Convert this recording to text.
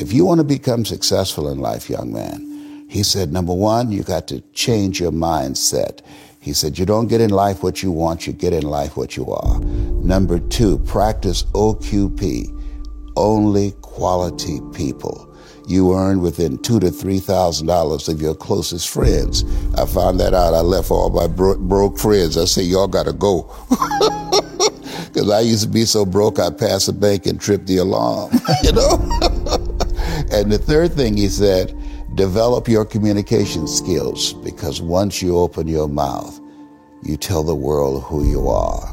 If you want to become successful in life, young man, he said, number one, you got to change your mindset. He said, you don't get in life what you want, you get in life what you are. Number two, practice OQP, only quality people. You earn within two to three thousand dollars of your closest friends. I found that out. I left all my bro- broke friends. I said, y'all got to go. Because I used to be so broke, I'd pass a bank and trip the alarm, you know? and the third thing he said, Develop your communication skills because once you open your mouth, you tell the world who you are.